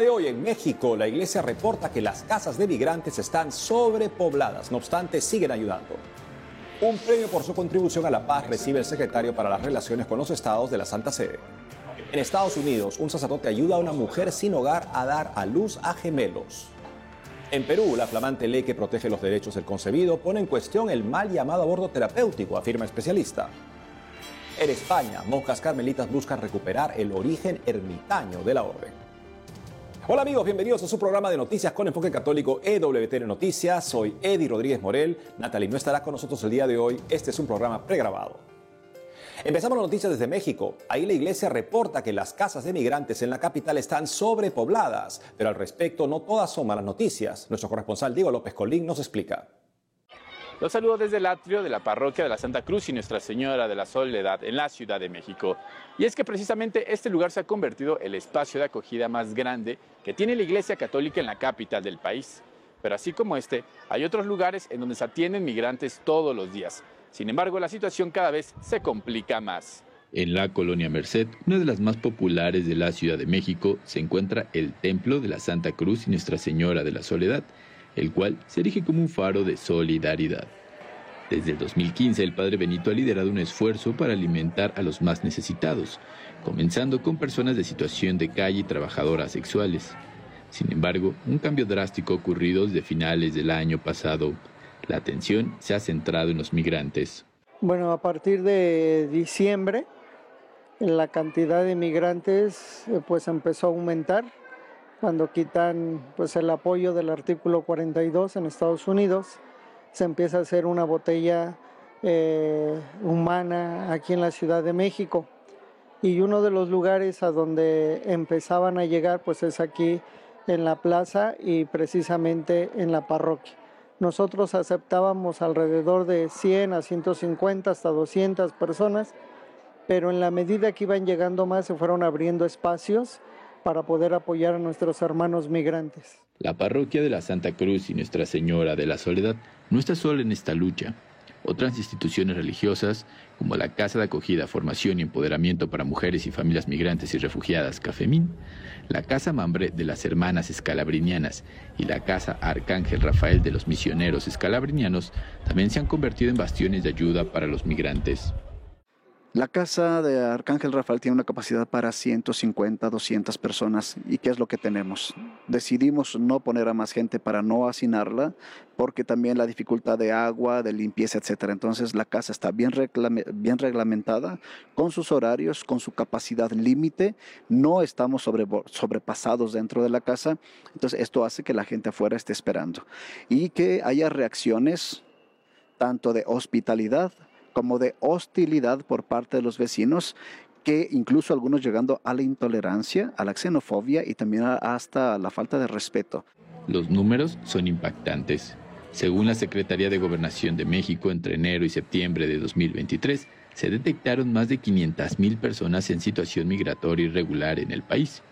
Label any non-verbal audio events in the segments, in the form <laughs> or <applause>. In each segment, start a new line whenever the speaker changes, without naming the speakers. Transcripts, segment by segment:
de hoy en México, la iglesia reporta que las casas de migrantes están sobrepobladas, no obstante siguen ayudando. Un premio por su contribución a la paz recibe el secretario para las relaciones con los estados de la Santa Sede. En Estados Unidos, un sacerdote ayuda a una mujer sin hogar a dar a luz a gemelos. En Perú, la flamante ley que protege los derechos del concebido pone en cuestión el mal llamado aborto terapéutico, afirma especialista. En España, monjas carmelitas buscan recuperar el origen ermitaño de la orden. Hola amigos, bienvenidos a su programa de noticias con enfoque católico EWTN Noticias. Soy Eddie Rodríguez Morel. Natalie no estará con nosotros el día de hoy. Este es un programa pregrabado. Empezamos las noticias desde México. Ahí la iglesia reporta que las casas de migrantes en la capital están sobrepobladas, pero al respecto no todas son malas noticias. Nuestro corresponsal Diego López Colín nos explica.
Los saludo desde el atrio de la parroquia de la Santa Cruz y Nuestra Señora de la Soledad en la Ciudad de México. Y es que precisamente este lugar se ha convertido el espacio de acogida más grande que tiene la Iglesia Católica en la capital del país. Pero así como este, hay otros lugares en donde se atienden migrantes todos los días. Sin embargo, la situación cada vez se complica más.
En la colonia Merced, una de las más populares de la Ciudad de México, se encuentra el Templo de la Santa Cruz y Nuestra Señora de la Soledad, el cual se erige como un faro de solidaridad. Desde el 2015 el padre Benito ha liderado un esfuerzo para alimentar a los más necesitados, comenzando con personas de situación de calle y trabajadoras sexuales. Sin embargo, un cambio drástico ocurrido desde finales del año pasado. La atención se ha centrado en los migrantes.
Bueno, a partir de diciembre la cantidad de migrantes eh, pues empezó a aumentar cuando quitan pues el apoyo del artículo 42 en Estados Unidos, se empieza a hacer una botella eh, humana aquí en la Ciudad de México. Y uno de los lugares a donde empezaban a llegar pues es aquí en la plaza y precisamente en la parroquia. Nosotros aceptábamos alrededor de 100 a 150 hasta 200 personas, pero en la medida que iban llegando más se fueron abriendo espacios para poder apoyar a nuestros hermanos migrantes.
La parroquia de la Santa Cruz y Nuestra Señora de la Soledad no está sola en esta lucha. Otras instituciones religiosas, como la Casa de Acogida, Formación y Empoderamiento para Mujeres y Familias Migrantes y Refugiadas, CAFEMIN, la Casa Mambre de las Hermanas Escalabrinianas y la Casa Arcángel Rafael de los Misioneros Escalabrinianos, también se han convertido en bastiones de ayuda para los migrantes.
La casa de Arcángel Rafael tiene una capacidad para 150, 200 personas. ¿Y qué es lo que tenemos? Decidimos no poner a más gente para no hacinarla, porque también la dificultad de agua, de limpieza, etc. Entonces la casa está bien, bien reglamentada, con sus horarios, con su capacidad límite. No estamos sobrepasados dentro de la casa. Entonces esto hace que la gente afuera esté esperando. Y que haya reacciones tanto de hospitalidad como de hostilidad por parte de los vecinos que incluso algunos llegando a la intolerancia, a la xenofobia y también hasta la falta de respeto.
Los números son impactantes. Según la Secretaría de Gobernación de México, entre enero y septiembre de 2023, se detectaron más de 500.000 personas en situación migratoria irregular en el país.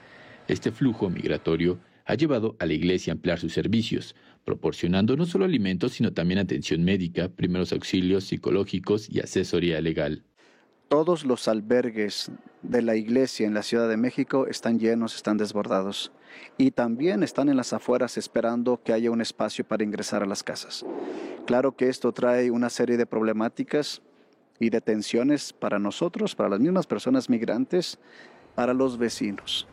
Este flujo migratorio ha llevado a la Iglesia a ampliar sus servicios, proporcionando no solo alimentos, sino también atención médica, primeros auxilios psicológicos y asesoría legal.
Todos los albergues de la iglesia en la Ciudad de México están llenos, están desbordados y también están en las afueras esperando que haya un espacio para ingresar a las casas. Claro que esto trae una serie de problemáticas y de tensiones para nosotros, para las mismas personas migrantes, para los vecinos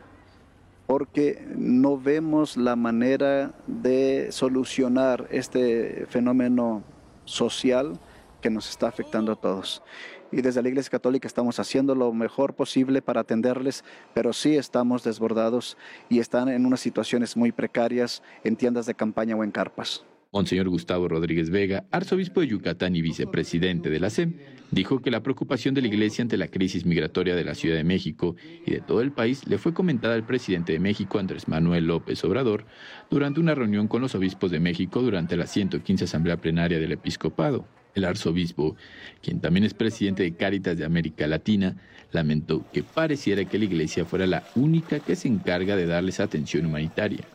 porque no vemos la manera de solucionar este fenómeno social que nos está afectando a todos. Y desde la Iglesia Católica estamos haciendo lo mejor posible para atenderles, pero sí estamos desbordados y están en unas situaciones muy precarias en tiendas de campaña o en carpas.
Monseñor Gustavo Rodríguez Vega, arzobispo de Yucatán y vicepresidente de la SEM, dijo que la preocupación de la Iglesia ante la crisis migratoria de la Ciudad de México y de todo el país le fue comentada al presidente de México, Andrés Manuel López Obrador, durante una reunión con los obispos de México durante la 115 Asamblea Plenaria del Episcopado. El arzobispo, quien también es presidente de Cáritas de América Latina, lamentó que pareciera que la Iglesia fuera la única que se encarga de darles atención humanitaria.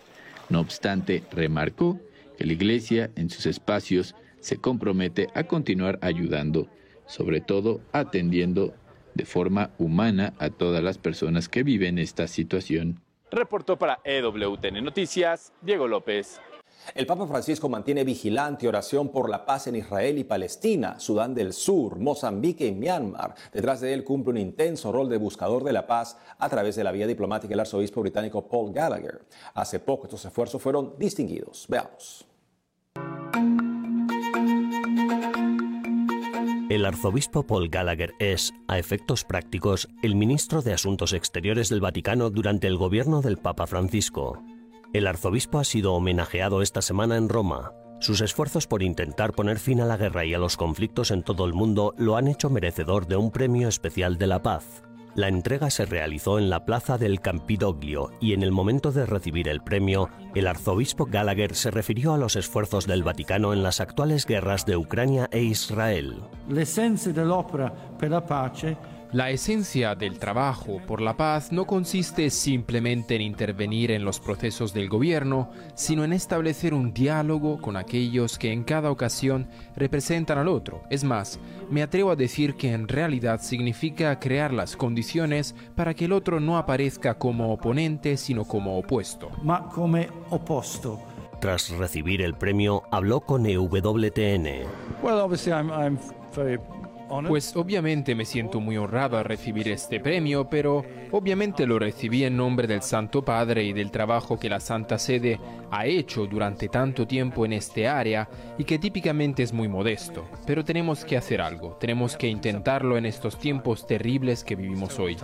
No obstante, remarcó que la Iglesia en sus espacios se compromete a continuar ayudando, sobre todo atendiendo de forma humana a todas las personas que viven esta situación.
Reportó para EWTN Noticias, Diego López.
El Papa Francisco mantiene vigilante oración por la paz en Israel y Palestina, Sudán del Sur, Mozambique y Myanmar. Detrás de él cumple un intenso rol de buscador de la paz a través de la vía diplomática el arzobispo británico Paul Gallagher. Hace poco estos esfuerzos fueron distinguidos. Veamos.
El arzobispo Paul Gallagher es, a efectos prácticos, el ministro de Asuntos Exteriores del Vaticano durante el gobierno del Papa Francisco. El arzobispo ha sido homenajeado esta semana en Roma. Sus esfuerzos por intentar poner fin a la guerra y a los conflictos en todo el mundo lo han hecho merecedor de un premio especial de la paz. La entrega se realizó en la plaza del Campidoglio y en el momento de recibir el premio, el arzobispo Gallagher se refirió a los esfuerzos del Vaticano en las actuales guerras de Ucrania e Israel.
La esencia del trabajo por la paz no consiste simplemente en intervenir en los procesos del gobierno, sino en establecer un diálogo con aquellos que en cada ocasión representan al otro. Es más, me atrevo a decir que en realidad significa crear las condiciones para que el otro no aparezca como oponente, sino como opuesto.
Ma come opuesto. Tras recibir el premio, habló con EWTN.
Well, obviously I'm, I'm very pues obviamente me siento muy honrado a recibir este premio, pero obviamente lo recibí en nombre del Santo Padre y del trabajo que la Santa Sede ha hecho durante tanto tiempo en este área y que típicamente es muy modesto. Pero tenemos que hacer algo, tenemos que intentarlo en estos tiempos terribles que vivimos hoy.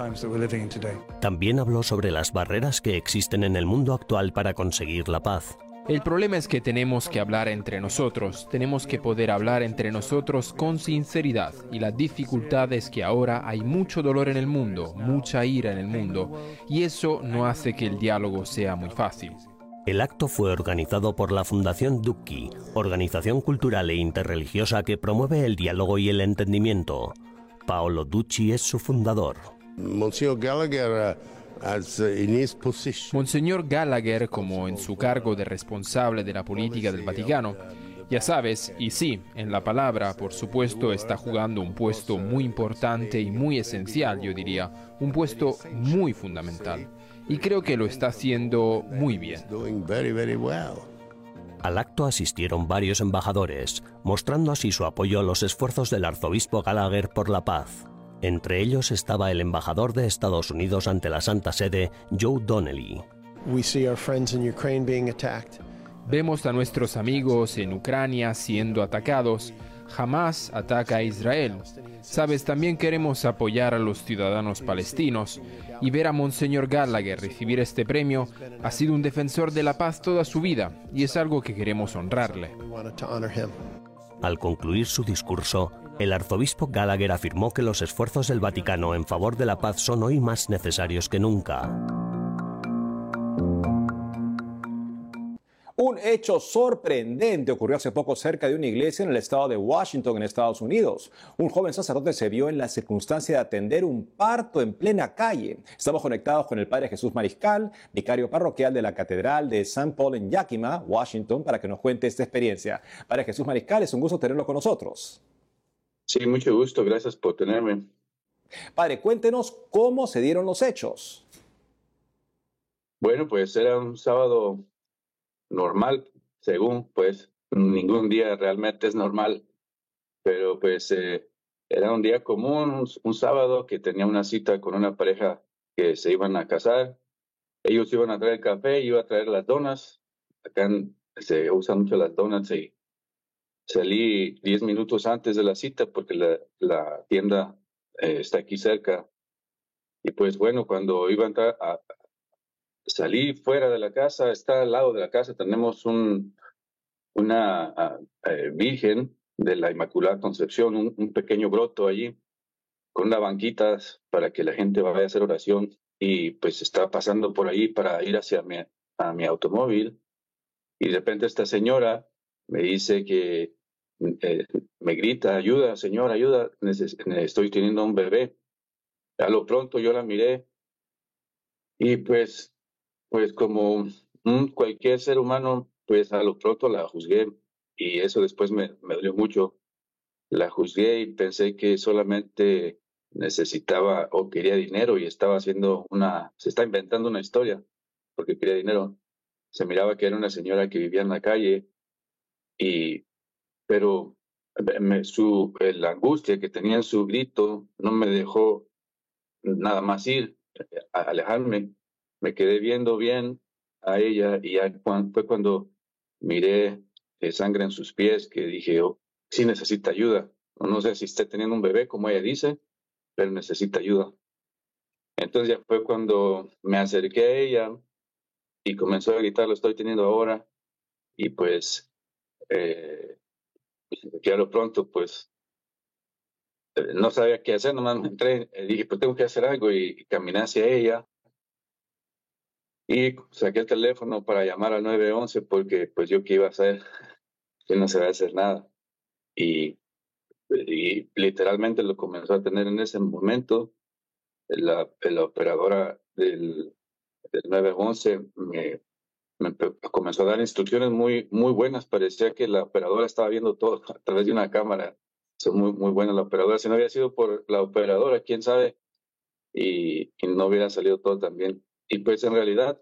También habló sobre las barreras que existen en el mundo actual para conseguir la paz.
El problema es que tenemos que hablar entre nosotros, tenemos que poder hablar entre nosotros con sinceridad y la dificultad es que ahora hay mucho dolor en el mundo, mucha ira en el mundo y eso no hace que el diálogo sea muy fácil.
El acto fue organizado por la Fundación Ducki, organización cultural e interreligiosa que promueve el diálogo y el entendimiento. Paolo Ducci es su fundador.
Monsieur Gallagher
Monseñor Gallagher, como en su cargo de responsable de la política del Vaticano, ya sabes, y sí, en la palabra, por supuesto, está jugando un puesto muy importante y muy esencial, yo diría, un puesto muy fundamental. Y creo que lo está haciendo muy bien.
Al acto asistieron varios embajadores, mostrando así su apoyo a los esfuerzos del arzobispo Gallagher por la paz. Entre ellos estaba el embajador de Estados Unidos ante la Santa Sede, Joe Donnelly.
Vemos a nuestros amigos en Ucrania siendo atacados. Jamás ataca a Israel. Sabes, también queremos apoyar a los ciudadanos palestinos y ver a Monseñor Gallagher recibir este premio ha sido un defensor de la paz toda su vida y es algo que queremos honrarle.
Al concluir su discurso, el arzobispo Gallagher afirmó que los esfuerzos del Vaticano en favor de la paz son hoy más necesarios que nunca.
Un hecho sorprendente ocurrió hace poco cerca de una iglesia en el estado de Washington, en Estados Unidos. Un joven sacerdote se vio en la circunstancia de atender un parto en plena calle. Estamos conectados con el Padre Jesús Mariscal, vicario parroquial de la Catedral de St. Paul en Yakima, Washington, para que nos cuente esta experiencia. Padre Jesús Mariscal, es un gusto tenerlo con nosotros.
Sí, mucho gusto, gracias por tenerme.
Padre, cuéntenos cómo se dieron los hechos.
Bueno, pues era un sábado normal, según, pues ningún día realmente es normal, pero pues eh, era un día común, un, sábado que tenía una cita con una pareja que se iban a casar. Ellos iban a traer café, iba a traer las donas. Acá se usan mucho las donas y Salí diez minutos antes de la cita porque la, la tienda eh, está aquí cerca. Y pues bueno, cuando iba a entrar, a, salí fuera de la casa, está al lado de la casa, tenemos un, una eh, virgen de la Inmaculada Concepción, un, pequeño broto allí, con unas banquitas para que la gente vaya a hacer oración. Y pues estaba pasando por ahí para ir hacia mi, a mi automóvil. Y de repente esta señora me dice que eh, me grita, ayuda, señor, ayuda, estoy teniendo un bebé. A lo pronto yo la miré y pues, pues como cualquier ser humano, pues a lo pronto la juzgué y eso después me, me dolió mucho. La juzgué y pensé que solamente necesitaba o quería dinero y estaba haciendo una, se está inventando una historia. porque quería dinero. Se miraba que era una señora que vivía en la calle y, pero me, su, la angustia que tenía en su grito no me dejó nada más ir, a alejarme. Me quedé viendo bien a ella y ya fue cuando miré sangre en sus pies que dije, oh, sí necesita ayuda. No sé si está teniendo un bebé, como ella dice, pero necesita ayuda. Entonces ya fue cuando me acerqué a ella y comenzó a gritar, lo estoy teniendo ahora. Y pues, eh, ya lo pronto, pues, eh, no sabía qué hacer, nomás me entré, y dije, pues tengo que hacer algo y, caminé hacia ella. Y saqué el teléfono para llamar al 911 porque pues yo qué iba a hacer, <laughs> que no se va a hacer nada. Y, y literalmente lo comenzó a tener en ese momento. La, la operadora del, del 911 me, me comenzó a dar instrucciones muy, muy buenas. Parecía que la operadora estaba viendo todo <laughs> a través de una cámara. Es muy, muy buena la operadora. Si no había sido por la operadora, quién sabe, y, y no hubiera salido todo tan bien. Y pues en realidad,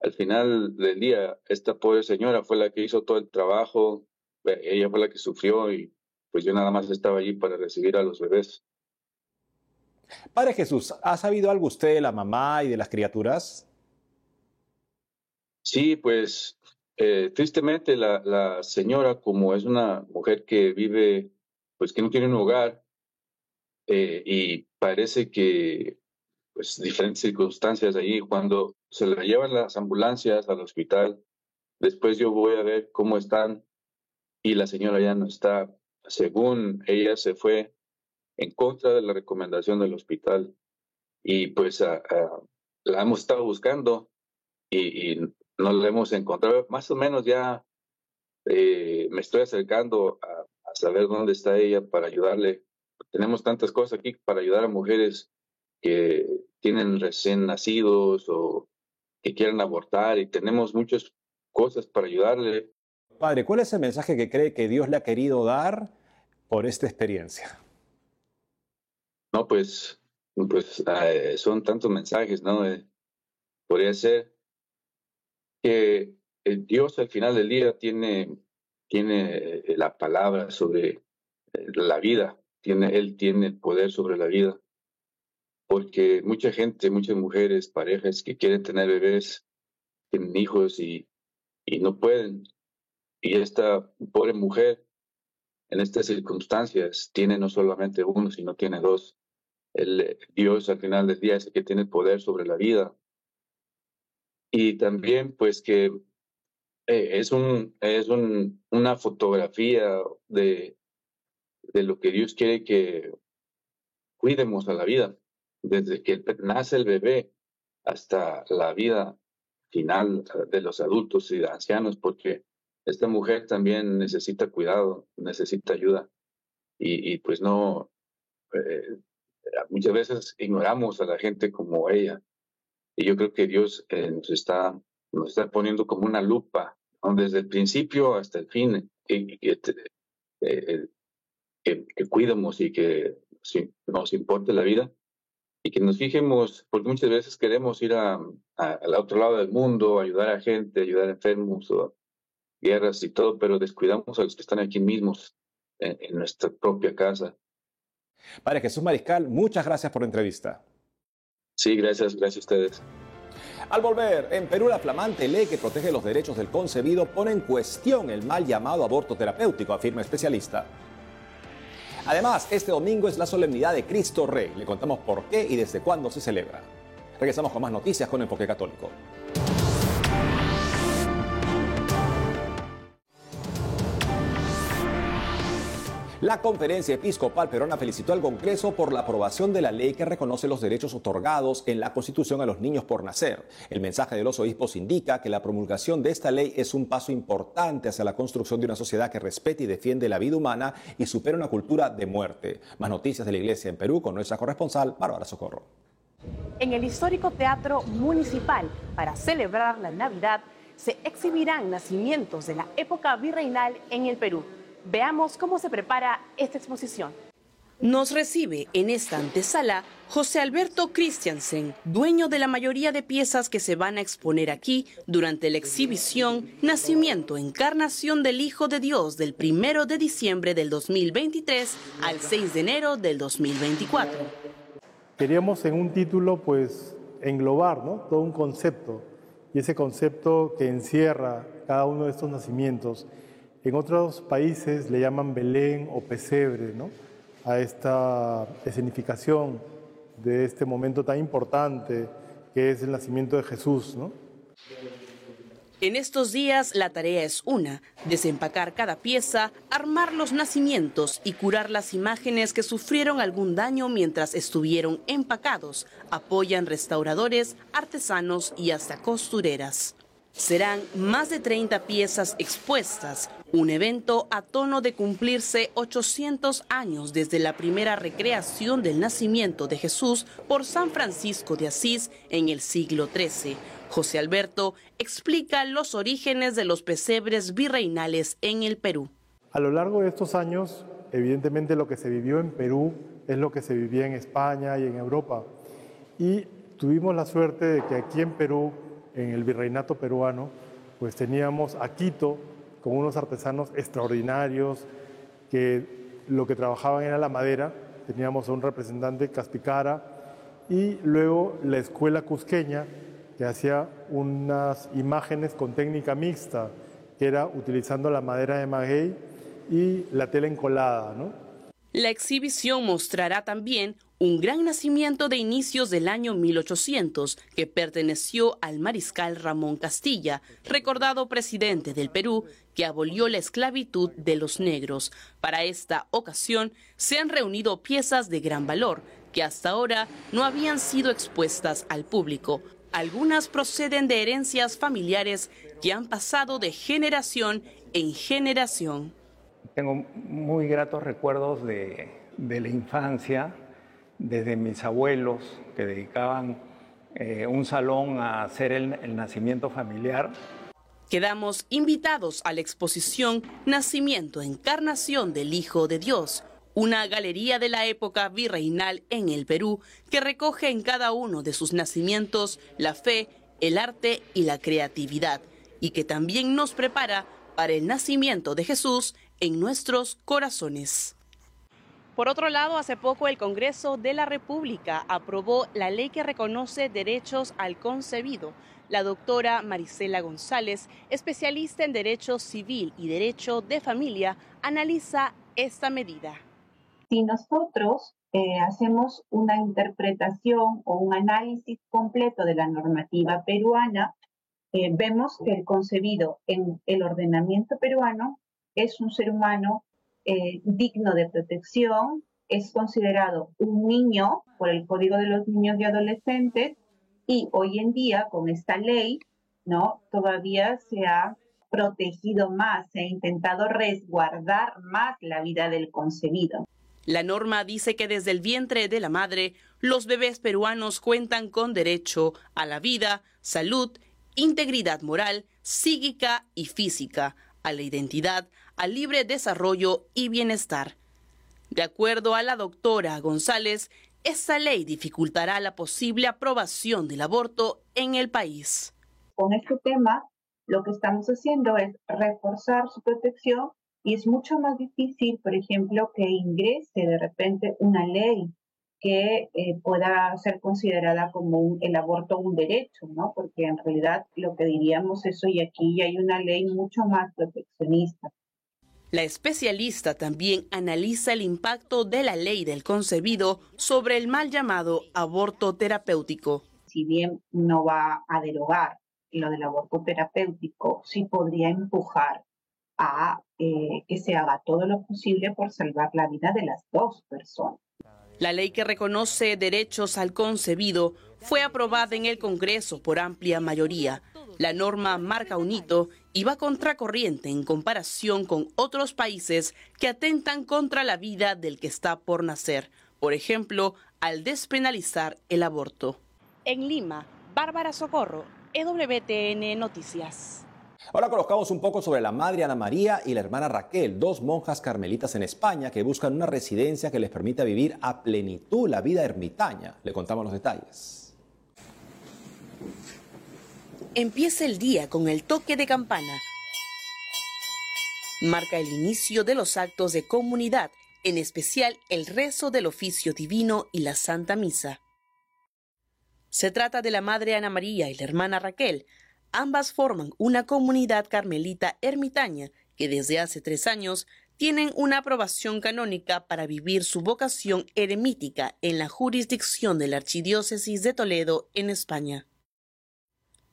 al final del día, esta pobre señora fue la que hizo todo el trabajo, ella fue la que sufrió y pues yo nada más estaba allí para recibir a los bebés.
Padre Jesús, ¿ha sabido algo usted de la mamá y de las criaturas?
Sí, pues eh, tristemente la, la, señora, como es una mujer que vive, pues que no tiene un hogar eh, y parece que, pues diferentes circunstancias ahí, cuando se la llevan las ambulancias al hospital, después yo voy a ver cómo están y la señora ya no está. Según ella se fue en contra de la recomendación del hospital y pues la hemos estado buscando y, y no la hemos encontrado. Más o menos ya eh, me estoy acercando a, saber dónde está ella para ayudarle. Tenemos tantas cosas aquí para ayudar a mujeres que tienen recién nacidos o que quieren abortar y tenemos muchas cosas para ayudarle.
Padre, ¿cuál es el mensaje que cree que Dios le ha querido dar por esta experiencia?
No, pues, pues eh, son tantos mensajes, ¿no? Eh, podría ser que el Dios al final del día tiene, tiene eh, la palabra sobre eh, la vida, tiene, Él tiene poder sobre la vida. Porque mucha gente, muchas mujeres, parejas que quieren tener bebés, tienen hijos y, y no pueden. Y esta pobre mujer, en estas circunstancias, tiene no solamente uno, sino tiene dos. El Dios al final del día es el que tiene poder sobre la vida y también pues que eh, es, un, es un, una fotografía de, de lo que Dios quiere que cuidemos a la vida, desde que nace el bebé hasta la vida final de los adultos y de ancianos, porque esta mujer también necesita cuidado, necesita ayuda. Y, y pues no, eh, muchas veces ignoramos a la gente como ella, y yo creo que Dios eh, nos, está, nos está poniendo como una lupa, desde el principio hasta el fin, que, que, eh, cuidemos y que nos importe la vida y que nos fijemos, porque muchas veces queremos ir a, al otro lado del mundo, ayudar a gente, ayudar a enfermos guerras y todo, pero descuidamos a los que están aquí mismos en, en nuestra propia casa.
Padre Jesús Mariscal, muchas gracias por la entrevista.
Sí, gracias, gracias a ustedes.
Al volver, en Perú la flamante ley que protege los derechos del concebido pone en cuestión el mal llamado aborto terapéutico, afirma especialista. Además, este domingo es la solemnidad de Cristo Rey. Le contamos por qué y desde cuándo se celebra. Regresamos con más noticias con Enfoque Católico. La Conferencia Episcopal Peruana felicitó al Congreso por la aprobación de la ley que reconoce los derechos otorgados en la Constitución a los niños por nacer. El mensaje de los obispos indica que la promulgación de esta ley es un paso importante hacia la construcción de una sociedad que respete y defiende la vida humana y supera una cultura de muerte. Más noticias de la Iglesia en Perú con nuestra corresponsal Bárbara Socorro.
En el histórico Teatro Municipal, para celebrar la Navidad, se exhibirán nacimientos de la época virreinal en el Perú. Veamos cómo se prepara esta exposición.
Nos recibe en esta antesala José Alberto Christiansen, dueño de la mayoría de piezas que se van a exponer aquí durante la exhibición Nacimiento, Encarnación del Hijo de Dios del 1 de diciembre del 2023 al 6 de enero del 2024.
Queríamos en un título pues englobar ¿no? todo un concepto y ese concepto que encierra cada uno de estos nacimientos. En otros países le llaman Belén o pesebre, ¿no? a esta escenificación de este momento tan importante que es el nacimiento de Jesús. ¿no?
En estos días la tarea es una, desempacar cada pieza, armar los nacimientos y curar las imágenes que sufrieron algún daño mientras estuvieron empacados, apoyan restauradores, artesanos y hasta costureras. Serán más de 30 piezas expuestas, un evento a tono de cumplirse 800 años desde la primera recreación del nacimiento de Jesús por San Francisco de Asís en el siglo XIII. José Alberto explica los orígenes de los pesebres virreinales en el Perú.
A lo largo de estos años, evidentemente lo que se vivió en Perú es lo que se vivía en España y en Europa. Y tuvimos la suerte de que aquí en Perú en el virreinato peruano, pues teníamos a Quito con unos artesanos extraordinarios que lo que trabajaban era la madera, teníamos a un representante Caspicara y luego la escuela cusqueña que hacía unas imágenes con técnica mixta, que era utilizando la madera de maguey y la tela encolada. ¿no?
La exhibición mostrará también un gran nacimiento de inicios del año 1800 que perteneció al mariscal Ramón Castilla, recordado presidente del Perú, que abolió la esclavitud de los negros. Para esta ocasión se han reunido piezas de gran valor que hasta ahora no habían sido expuestas al público. Algunas proceden de herencias familiares que han pasado de generación en generación.
Tengo muy gratos recuerdos de, de la infancia desde mis abuelos que dedicaban eh, un salón a hacer el, nacimiento familiar.
Quedamos invitados a la exposición Nacimiento, Encarnación del Hijo de Dios, una galería de la época virreinal en el Perú que recoge en cada uno de sus nacimientos la fe, el arte y la creatividad, y que también nos prepara para el nacimiento de Jesús en nuestros corazones. Por otro lado, hace poco el Congreso de la República aprobó la ley que reconoce derechos al concebido. La doctora Marisela González, especialista en Derecho Civil y Derecho de Familia, analiza esta medida.
Si nosotros eh, hacemos una interpretación o un análisis completo de la normativa peruana, eh, vemos que el concebido en el ordenamiento peruano es un ser humano eh, digno de protección, es considerado un niño por el Código de los Niños y Adolescentes y hoy en día con esta ley, ¿no? Todavía se ha protegido más, se ha intentado resguardar más la vida del concebido.
La norma dice que desde el vientre de la madre, los bebés peruanos cuentan con derecho a la vida, salud, integridad moral, psíquica y física, a la identidad, al libre desarrollo y bienestar. De acuerdo a la doctora González, esta ley dificultará la posible aprobación del aborto en el país.
Con este tema, lo que estamos haciendo es reforzar su protección y es mucho más difícil, por ejemplo, que ingrese de repente una ley que eh, pueda ser considerada como el aborto un derecho, ¿no? Porque en realidad lo que diríamos eso y aquí hay una ley mucho más proteccionista.
La especialista también analiza el impacto de la ley del concebido sobre el mal llamado aborto terapéutico.
Si bien no va a derogar lo del aborto terapéutico, sí podría empujar a eh, que se haga todo lo posible por salvar la vida de las dos personas.
La ley que reconoce derechos al concebido fue aprobada en el Congreso por amplia mayoría. La norma marca un hito y va contracorriente en comparación con otros países que atentan contra la vida del que está por nacer, por ejemplo, al despenalizar el aborto. En Lima, Bárbara Socorro, EWTN Noticias.
Ahora colocamos un poco sobre la madre Ana María y la hermana Raquel, dos monjas carmelitas en España que buscan una residencia que les permita vivir a plenitud la vida ermitaña. Le contamos los detalles.
Empieza el día con el toque de campana. Marca el inicio de los actos de comunidad, en especial el rezo del oficio divino y la Santa Misa. Se trata de la Madre Ana María y la hermana Raquel, Ambas forman una comunidad carmelita ermitaña que desde hace tres años tienen una aprobación canónica para vivir su vocación eremítica en la jurisdicción de la Archidiócesis de Toledo, en España.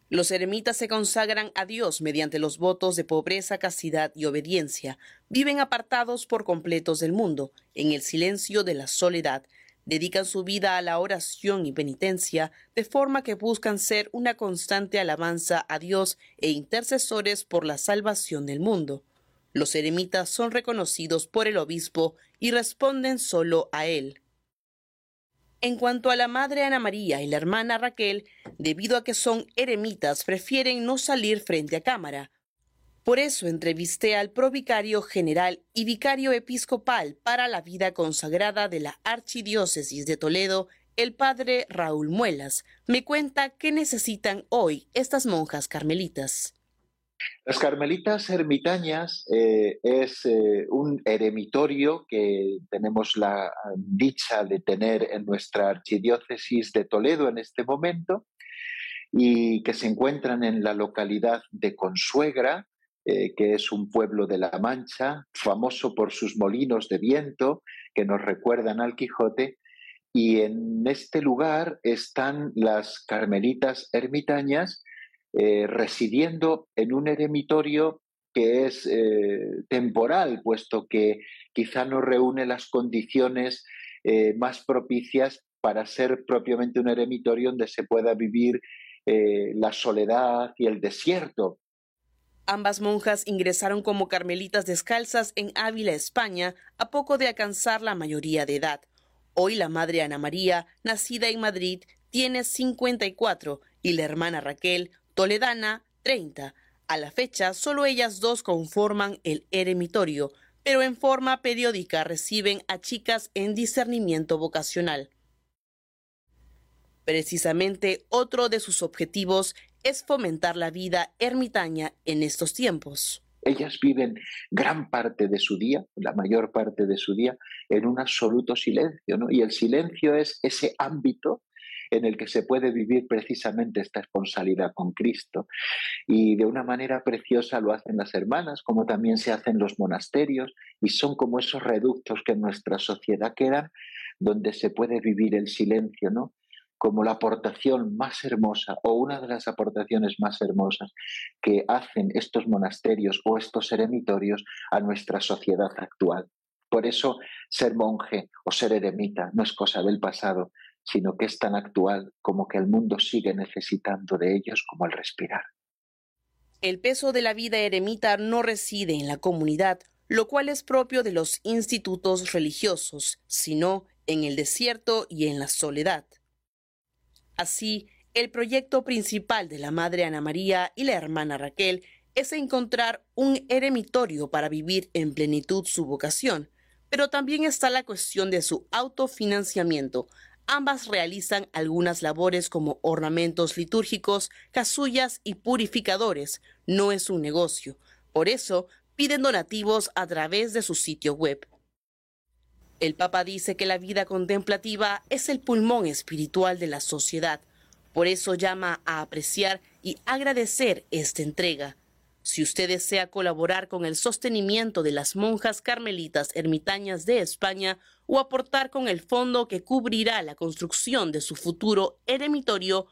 Los eremitas se consagran a Dios mediante los votos de pobreza, castidad y obediencia. Viven apartados por completos del mundo, en el silencio de la soledad, dedican su vida a la oración y penitencia, de forma que buscan ser una constante alabanza a Dios e intercesores por la salvación del mundo. Los eremitas son reconocidos por el obispo y responden solo a él. En cuanto a la madre Ana María y la hermana Raquel, debido a que son eremitas, prefieren no salir frente a cámara, por eso entrevisté al provicario general y vicario episcopal para la vida consagrada de la Archidiócesis de Toledo, el padre Raúl Muelas. Me cuenta qué necesitan hoy estas monjas carmelitas.
Las carmelitas ermitañas eh, es eh, un eremitorio que tenemos la dicha de tener en nuestra archidiócesis de Toledo en este momento y que se encuentran en la localidad de Consuegra, eh, que es un pueblo de La Mancha, famoso por sus molinos de viento que nos recuerdan al Quijote. Y en este lugar están las carmelitas ermitañas eh, residiendo en un eremitorio que es eh, temporal, puesto que quizá no reúne las condiciones más propicias para ser propiamente un eremitorio donde se pueda vivir la soledad y el desierto
Ambas monjas ingresaron como carmelitas descalzas en Ávila, España, a poco de alcanzar la mayoría de edad. Hoy la madre Ana María, nacida en Madrid, tiene 54 y la hermana Raquel, toledana, 30. A la fecha, solo ellas dos conforman el eremitorio, pero en forma periódica reciben a chicas en discernimiento vocacional. Precisamente otro de sus objetivos es fomentar la vida ermitaña en estos tiempos.
Ellas viven gran parte de su día, la mayor parte de su día, en un absoluto silencio, ¿no? Y el silencio es ese ámbito en el que se puede vivir precisamente esta responsabilidad con Cristo. Y de una manera preciosa lo hacen las hermanas, como también se hacen los monasterios, y son como esos reductos que en nuestra sociedad quedan, donde se puede vivir el silencio, ¿no? como la aportación más hermosa o una de las aportaciones más hermosas que hacen estos monasterios o estos eremitorios a nuestra sociedad actual. Por eso ser monje o ser eremita no es cosa del pasado, sino que es tan actual como que el mundo sigue necesitando de ellos como el respirar.
El peso de la vida eremita no reside en la comunidad, lo cual es propio de los institutos religiosos, sino en el desierto y en la soledad. Así, el proyecto principal de la Madre Ana María y la hermana Raquel es encontrar un eremitorio para vivir en plenitud su vocación, pero también está la cuestión de su autofinanciamiento. Ambas realizan algunas labores como ornamentos litúrgicos, casullas y purificadores. No es un negocio. Por eso piden donativos a través de su sitio web. El Papa dice que la vida contemplativa es el pulmón espiritual de la sociedad. Por eso llama a apreciar y agradecer esta entrega. Si usted desea colaborar con el sostenimiento de las monjas carmelitas ermitañas de España o aportar con el fondo que cubrirá la construcción de su futuro eremitorio,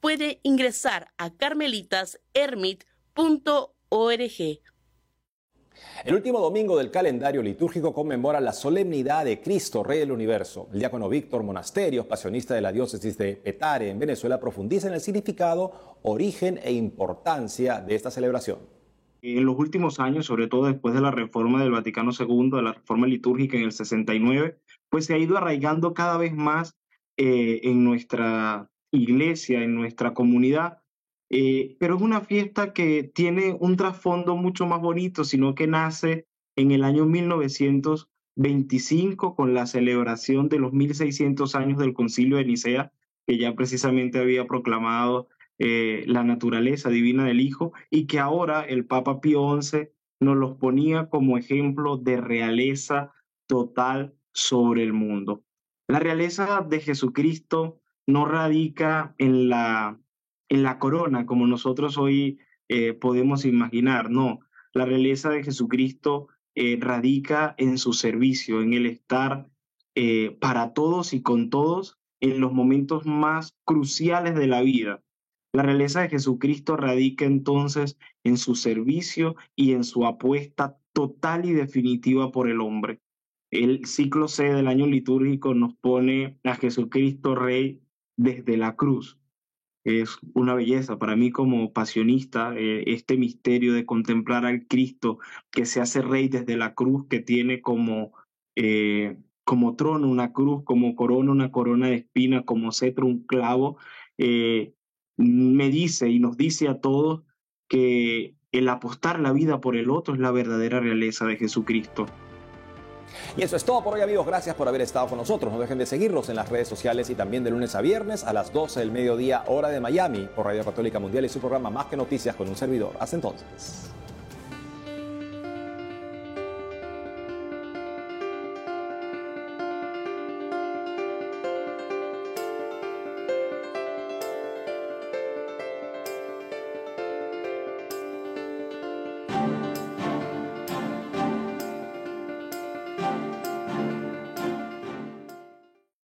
puede ingresar a carmelitasermit.org.
El último domingo del calendario litúrgico conmemora la solemnidad de Cristo, Rey del Universo. El diácono Víctor Monasterios, pasionista de la diócesis de Petare en Venezuela, profundiza en el significado, origen e importancia de esta celebración.
En los últimos años, sobre todo después de la reforma del Vaticano II, de la reforma litúrgica en el 69, pues se ha ido arraigando cada vez más eh, en nuestra iglesia, en nuestra comunidad, eh, pero es una fiesta que tiene un trasfondo mucho más bonito, sino que nace en el año 1925 con la celebración de los 1600 años del Concilio de Nicea, que ya precisamente había proclamado eh, la naturaleza divina del Hijo y que ahora el Papa Pío XI nos los ponía como ejemplo de realeza total sobre el mundo. La realeza de Jesucristo no radica en la, en la corona como nosotros hoy eh, podemos imaginar, no. La realeza de Jesucristo eh, radica en su servicio, en el estar para todos y con todos en los momentos más cruciales de la vida. La realeza de Jesucristo radica entonces en su servicio y en su apuesta total y definitiva por el hombre. El ciclo C del año litúrgico nos pone a Jesucristo Rey desde la cruz. Es una belleza para mí como pasionista eh, este misterio de contemplar al Cristo que se hace Rey desde la cruz, que tiene como, eh, como trono una cruz, como corona una corona de espina, como cetro un clavo. Eh, me dice y nos dice a todos que el apostar la vida por el otro es la verdadera realeza de Jesucristo.
Y eso es todo por hoy amigos, gracias por haber estado con nosotros. No dejen de seguirnos en las redes sociales y también de lunes a viernes a las 12 del mediodía hora de Miami por Radio Católica Mundial y su programa Más que Noticias con un servidor. Hasta entonces.